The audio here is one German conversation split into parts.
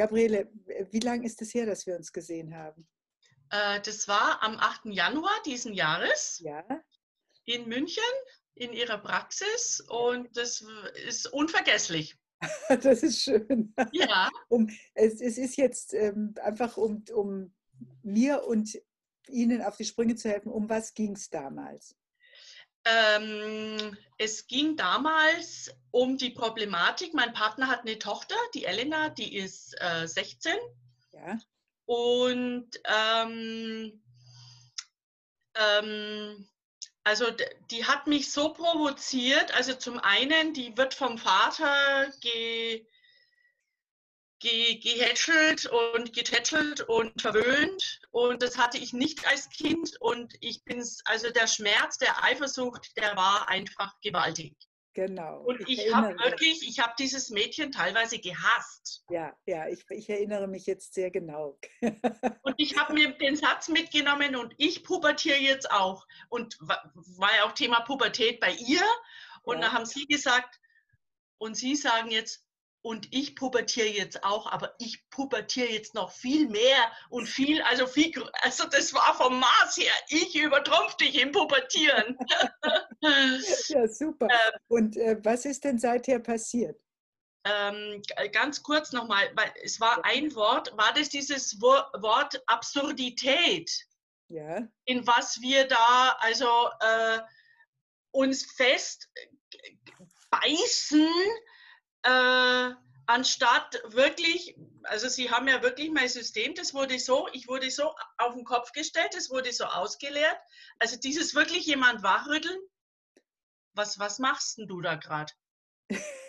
Gabriele, wie lange ist es her, dass wir uns gesehen haben? Äh, das war am 8. Januar diesen Jahres Ja, in München in ihrer Praxis und das ist unvergesslich. das ist schön. Ja, Um, es, es ist jetzt ähm, einfach, um, um mir und Ihnen auf die Sprünge zu helfen, um was ging es damals? Ähm, es ging damals um die Problematik. Mein Partner hat eine Tochter, die Elena, die ist äh, 16 Ja, und ähm, ähm, also die hat mich so provoziert. Also zum einen, die wird vom Vater ge, gehätschelt und getätschelt und verwöhnt. Und das hatte ich nicht als Kind. Und ich bin's, also der Schmerz der Eifersucht, der war einfach gewaltig. genau. Und ich habe erinnere- wirklich, ich habe dieses Mädchen teilweise gehasst. Ja, ja, ich, ich erinnere mich jetzt sehr genau. Und ich habe mir den Satz mitgenommen und ich pubertiere jetzt auch. Und wa- war ja auch Thema Pubertät bei ihr. Und Ja. da haben sie gesagt, und sie sagen jetzt, und ich pubertiere jetzt auch, aber ich pubertiere jetzt noch viel mehr und viel, also viel, also das war vom Maß her, ich übertrumpf dich im Pubertieren. Ja, super. Und äh, was ist denn seither passiert? ähm, ganz kurz nochmal, weil es war ein Wort, war das dieses Wo- Wort Absurdität? Ja, in was wir da also äh, uns fest beißen, äh, anstatt wirklich, also sie haben ja wirklich mein System, das wurde so, ich wurde so auf den Kopf gestellt, das wurde so ausgeleert. Also dieses wirklich jemand wachrütteln, was, was machst denn du da gerade?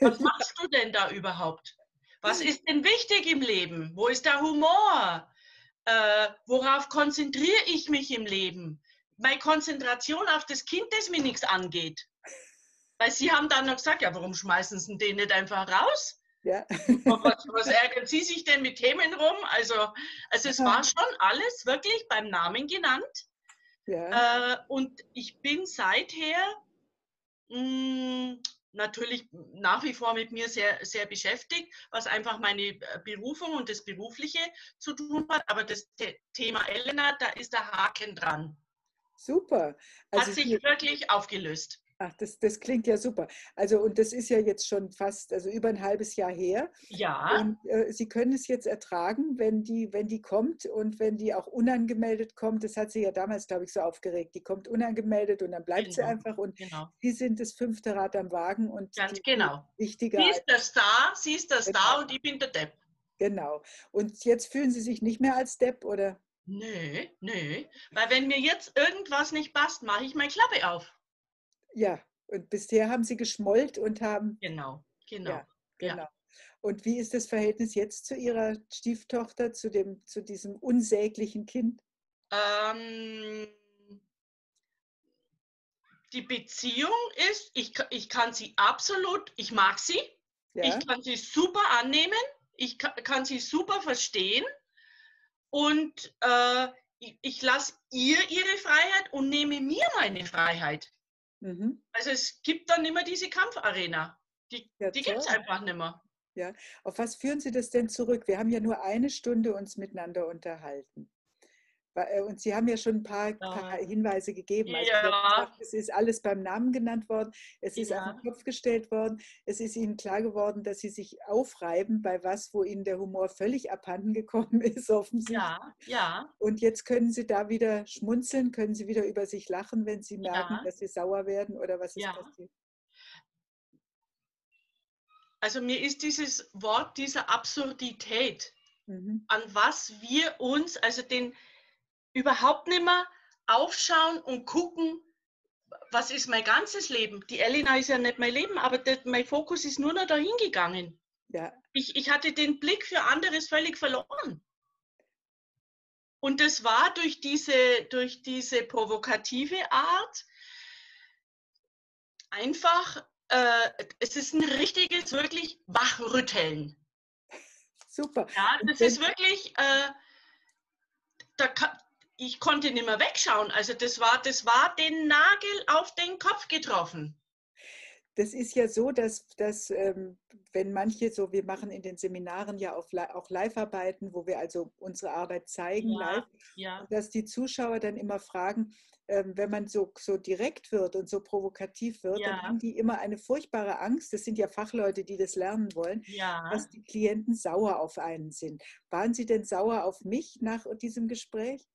Was machst du denn da überhaupt? Was ist denn wichtig im Leben? Wo ist der Humor? Äh, worauf konzentriere ich mich im Leben? Meine Konzentration auf das Kind, das mir nichts angeht. Weil sie haben dann noch gesagt, ja, warum schmeißen sie den nicht einfach raus? ja. Was, was ärgern Sie sich denn mit Themen rum? Also, also es war schon alles wirklich beim Namen genannt. ja. Äh, und ich bin seither mh, natürlich nach wie vor mit mir sehr, sehr beschäftigt, was einfach meine äh, Berufung und das Berufliche zu tun hat. Aber das The Thema Elena, da ist der Haken dran. Super. Hat Also sich Sie- wirklich aufgelöst. Ach, das, das klingt ja super. Also, und das ist ja jetzt schon fast, also über ein halbes Jahr her. Ja, Und äh, Sie können es jetzt ertragen, wenn die, wenn die kommt und wenn die auch unangemeldet kommt. Das hat sie ja damals, glaube ich, so aufgeregt. Die kommt unangemeldet und dann bleibt sie Genau. einfach und genau. Sie sind das fünfte Rad am Wagen und Ganz die, genau. wichtiger. Sie ist der Star, sie ist der Star Genau. und ich bin der Depp. Genau. Und jetzt fühlen Sie sich nicht mehr als Depp oder? Nö, nö. Weil wenn mir jetzt irgendwas nicht passt, mache ich meine Klappe auf. Ja. Und bisher haben Sie geschmollt und haben Genau, genau. Ja. Ja. Genau. Und wie ist das Verhältnis jetzt zu Ihrer Stieftochter, zu, dem, zu diesem unsäglichen Kind? Ähm, die Beziehung ist, ich, ich kann sie absolut, ich mag sie, Ja, ich kann sie super annehmen, ich ka- kann sie super verstehen und äh, ich, ich lasse ihr ihre Freiheit und nehme mir meine Freiheit. Mhm. Also es gibt dann immer diese Kampfarena. Die, Ja, die gibt es einfach nicht mehr. Auf was führen Sie das denn zurück? Wir haben ja nur eine Stunde uns miteinander unterhalten. Äh, Und Sie haben ja schon ein paar, paar Ja. Hinweise gegeben. Also Ja. Es ist alles beim Namen genannt worden, es ist auf Ja. den Kopf gestellt worden, es ist Ihnen klar geworden, dass Sie sich aufreiben bei was, wo Ihnen der Humor völlig abhanden gekommen ist, offensichtlich. Ja, ja, Und jetzt können Sie da wieder schmunzeln, können Sie wieder über sich lachen, wenn Sie merken, dass Sie sauer werden oder was ist passiert? also mir ist dieses Wort dieser Absurdität, Mhm. an was wir uns, also den überhaupt nicht mehr aufschauen und gucken, was ist mein ganzes Leben. Die Elena ist ja nicht mein Leben, aber das, mein Fokus ist nur noch dahin gegangen. Ja, Ich, ich hatte den Blick für anderes völlig verloren. Und das war durch diese, durch diese provokative Art einfach, äh, es ist ein richtiges, wirklich Wachrütteln. super. Ja, das ist wirklich, äh, da ich konnte nicht mehr wegschauen. Also das war, das war den Nagel auf den Kopf getroffen. das ist ja so, dass, dass ähm, wenn manche so, wir machen in den Seminaren ja auch, auch Live-Arbeiten, wo wir also unsere Arbeit zeigen Ja, live, ja, dass die Zuschauer dann immer fragen, ähm, wenn man so, so direkt wird und so provokativ wird, dann Ja. haben die immer eine furchtbare Angst, das sind ja Fachleute, die das lernen wollen, dass die Klienten sauer auf einen sind. Waren Sie denn sauer auf mich nach diesem Gespräch?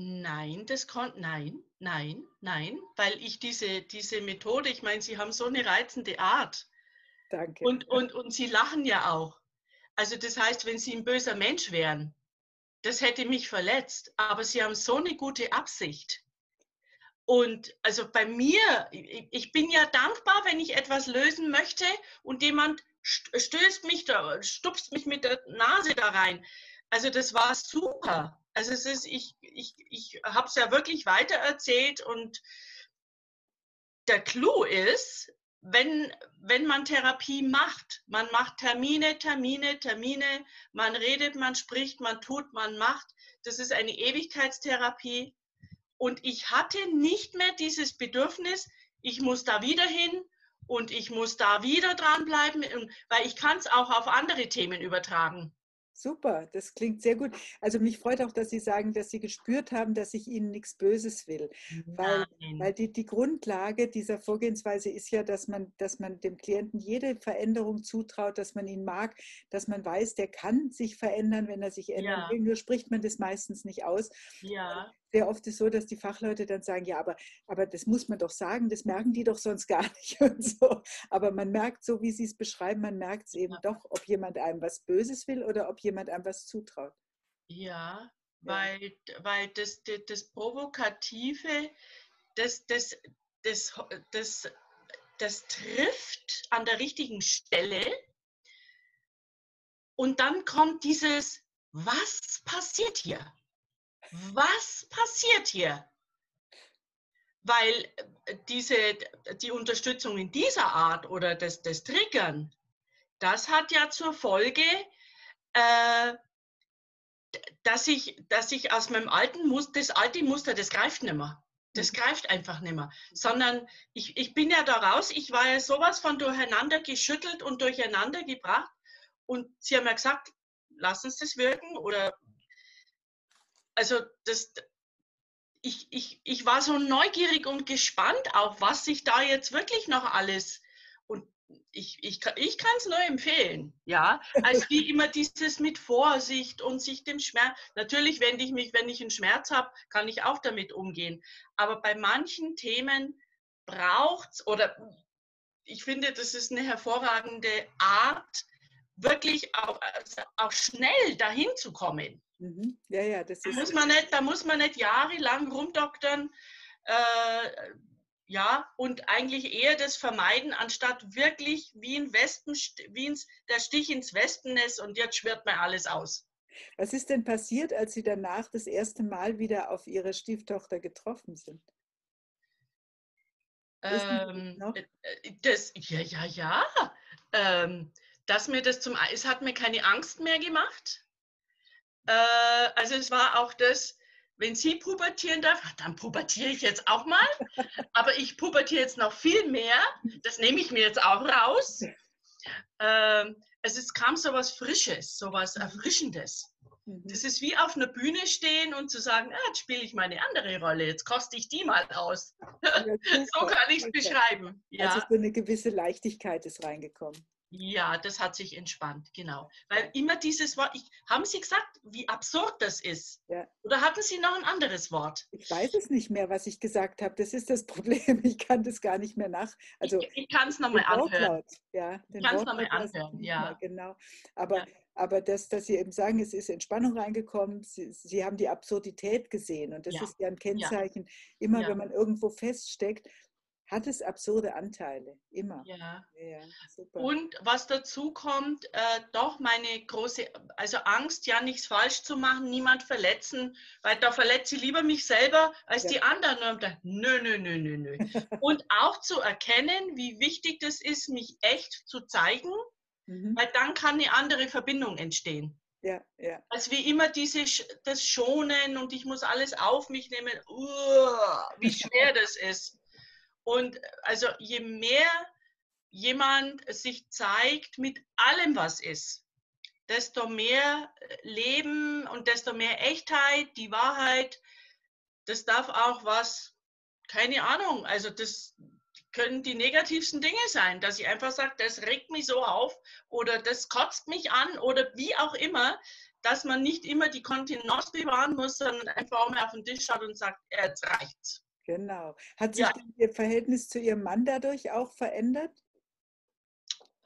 Nein, das konnte, nein, nein, nein, weil ich diese, diese Methode, ich meine, Sie haben so eine reizende Art Danke. und, und, und Sie lachen ja auch. Also das heißt, wenn Sie ein böser Mensch wären, das hätte mich verletzt, aber Sie haben so eine gute Absicht. Und also bei mir, ich, bin ja dankbar, wenn ich etwas lösen möchte und jemand st- stößt mich da, stupst mich mit der Nase da rein. Also das war super. Also es ist, ich, ich, ich habe es ja wirklich weitererzählt und der Clou ist, wenn, wenn man Therapie macht, man macht Termine, Termine, Termine, man redet, man spricht, man tut, man macht, das ist eine Ewigkeitstherapie. Und ich hatte nicht mehr dieses Bedürfnis, ich muss da wieder hin und ich muss da wieder dranbleiben, und- weil ich kann es auch auf andere Themen übertragen. Super, das klingt sehr gut. Also mich freut auch, dass Sie sagen, dass Sie gespürt haben, dass ich Ihnen nichts Böses will. Weil, weil die, die Grundlage dieser Vorgehensweise ist ja, dass man, dass man dem Klienten jede Veränderung zutraut, dass man ihn mag, dass man weiß, der kann sich verändern, wenn er sich ändern Ja. will. Nur spricht man das meistens nicht aus. ja, Sehr oft ist so, dass die Fachleute dann sagen, ja, aber, aber das muss man doch sagen, das merken die doch sonst gar nicht und so. Aber man merkt, so wie Sie es beschreiben, man merkt es eben Ja. doch, ob jemand einem was Böses will oder ob jemand einem was zutraut. ja, Ja. weil, weil das, das, das Provokative, das, das, das, das, das trifft an der richtigen Stelle und dann kommt dieses, was passiert hier? Was passiert hier? Weil äh, diese, die Unterstützung in dieser Art oder das, das Triggern, das hat ja zur Folge, äh, dass ich, dass ich aus meinem alten Muster, das alte Muster, das greift nicht mehr. Das greift einfach nicht mehr. Sondern ich, ich bin ja da raus, ich war ja sowas von durcheinander geschüttelt und durcheinander gebracht. Und sie haben ja gesagt, lass uns das wirken. Oder also das, ich, ich, ich war so neugierig und gespannt auch, was sich da jetzt wirklich noch alles. Und ich, ich, kann- ich kann es nur empfehlen, ja. Als wie immer dieses mit Vorsicht und sich dem Schmerz. Natürlich wende ich mich, wenn ich einen Schmerz habe, kann ich auch damit umgehen. Aber bei manchen Themen braucht es, oder ich finde, das ist eine hervorragende Art, wirklich auch, also auch schnell dahin zu kommen. Mhm. Ja, ja, das Da ist. muss man nicht, da muss man nicht jahrelang rumdoktern. Äh, ja, und eigentlich eher das vermeiden, anstatt wirklich wie ein Wespen, wie ins, der Stich ins Wespennest und jetzt schwirrt mir alles aus. Was ist denn passiert, als Sie danach das erste Mal wieder auf Ihre Stieftochter getroffen sind? Ähm, äh, äh, das, ja, ja, ja. Ähm, dass mir das zum, es hat mir keine Angst mehr gemacht. Äh, also es war auch das, wenn sie pubertieren darf, dann pubertiere ich jetzt auch mal. Aber ich pubertiere jetzt noch viel mehr. Das nehme ich mir jetzt auch raus. Also es kam so was Frisches, so was Erfrischendes. Mhm. Das ist wie auf einer Bühne stehen und zu sagen, ah, jetzt spiele ich meine andere Rolle, jetzt koste ich die mal aus. Ja, So kann ich es beschreiben. Ja. Also so eine gewisse Leichtigkeit ist reingekommen. Ja, das hat sich entspannt, genau. Weil immer dieses Wort, ich, haben Sie gesagt, wie absurd das ist? Ja. Oder hatten Sie noch ein anderes Wort? Ich weiß es nicht mehr, was ich gesagt habe. Das ist das Problem. Ich kann das gar nicht mehr nach. Also ich ich kann es nochmal anhören. Ja, den kann's noch Wortlaut mal weiß ich anhören, ja. Genau. Aber, Ja. aber das, dass Sie eben sagen, es ist Entspannung reingekommen, Sie, Sie haben die Absurdität gesehen. Und das Ja. ist ja ein Kennzeichen. Immer wenn man irgendwo feststeckt, hat es absurde Anteile. Immer. Ja. Ja. Und was dazu kommt, äh, doch meine große, also Angst, ja nichts falsch zu machen, niemand verletzen, weil da verletze ich lieber mich selber als Ja. die anderen. Und dann, nö, nö, nö, nö, nö. Und auch zu erkennen, wie wichtig das ist, mich echt zu zeigen, Mhm. weil dann kann eine andere Verbindung entstehen. Ja, ja. Als wie immer diese, das Schonen und ich muss alles auf mich nehmen, Uah, wie schwer das ist. Und also je mehr jemand sich zeigt mit allem, was ist, desto mehr Leben und desto mehr Echtheit, die Wahrheit, das darf auch was, keine Ahnung, also das können die negativsten Dinge sein, dass ich einfach sage, das regt mich so auf oder das kotzt mich an oder wie auch immer, dass man nicht immer die Kontenance bewahren muss, sondern einfach mal auf den Tisch schaut und sagt, jetzt reicht's. Genau. Hat sich ja. Ihr Verhältnis zu Ihrem Mann dadurch auch verändert?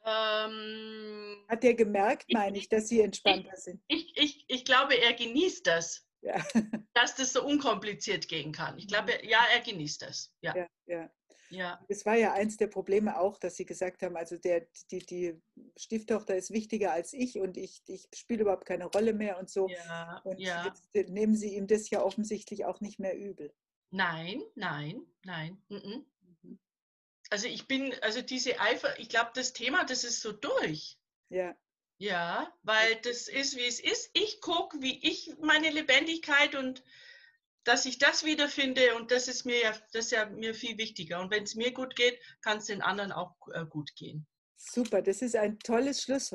Ähm, Hat er gemerkt, meine ich, dass Sie entspannter ich, sind? Ich, ich, ich glaube, er genießt das. Ja. Dass das so unkompliziert gehen kann. Ich glaube, mhm. ja, er genießt das. Ja. ja, ja. Ja. Das war ja eins der Probleme auch, dass sie gesagt haben, also der, die, die Stieftochter ist wichtiger als ich und ich, ich spiele überhaupt keine Rolle mehr und so. Ja, und ja. jetzt nehmen sie ihm das ja offensichtlich auch nicht mehr übel. Nein, nein, nein. Mhm. Also ich bin, also diese Eifer, ich glaube, das Thema, das ist so durch. Ja. Ja, weil das ist, wie es ist. Ich gucke, wie ich meine Lebendigkeit und dass ich das wiederfinde und das ist mir ja, das ist ja mir viel wichtiger. Und wenn es mir gut geht, kann es den anderen auch äh, gut gehen. Super, das ist ein tolles Schlusswort.